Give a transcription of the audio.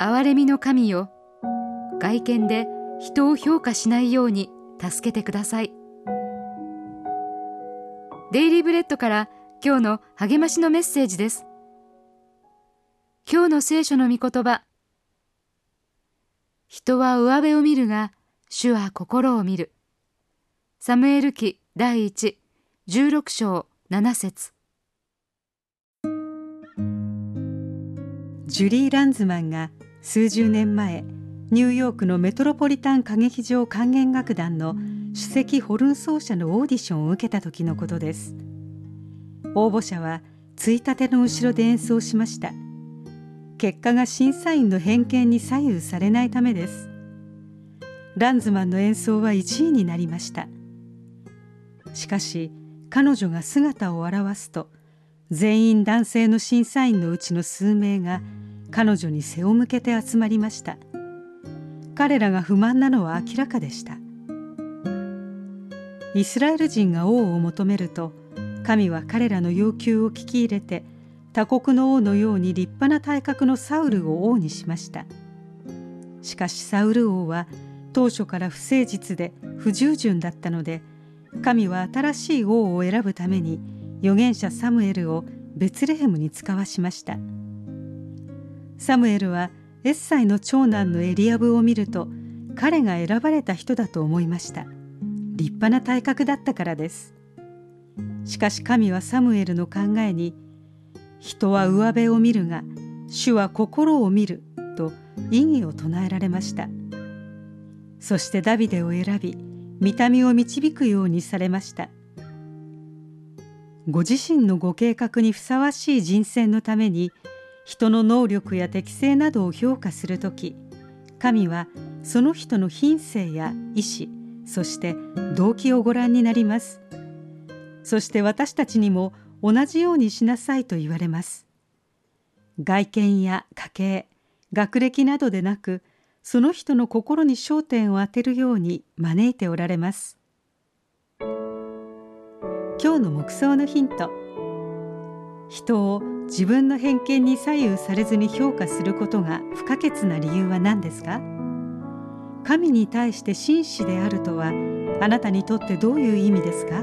憐れみの神よ外見で人を評価しないように助けてください。デイリーブレッドから今日の励ましのメッセージです。今日の聖書の御言葉。人は上辺を見るが主は心を見る。サムエル記第一16章7節。ジュリー・ランズマンが数十年前ニューヨークのメトロポリタン歌劇場管弦楽団の首席ホルン奏者のオーディションを受けた時のことです。応募者はついたての後ろで演奏しました。結果が審査員の偏見に左右されないためです。ランズマンの演奏は1位になりました。しかし彼女が姿を現すと全員男性の審査員のうちの数名が彼女に背を向けて集まりました。彼らが不満なのは明らかでした。イスラエル人が王を求めると神は彼らの要求を聞き入れて他国の王のように立派な体格のサウルを王にしました。しかしサウル王は当初から不誠実で不従順だったので神は新しい王を選ぶために預言者サムエルをベツレヘムに使わしました。サムエルはエッサイの長男のエリアブを見ると彼が選ばれた人だと思いました。立派な体格だったからです。しかし神はサムエルの考えに人は上辺を見るが主は心を見ると意義を唱えられました。そしてダビデを選び見た目を導くようにされました。ご自身のご計画にふさわしい人選のために人の能力や適性などを評価する時神はその人の品性や意志そして動機をご覧になります。そして私たちにも同じようにしなさいと言われます。外見や家系学歴などでなくその人の心に焦点を当てるように招いておられます。今日の目想のヒント。人を自分の偏見に左右されずに評価することが不可欠な理由は何ですか？神に対して真摯であるとはあなたにとってどういう意味ですか？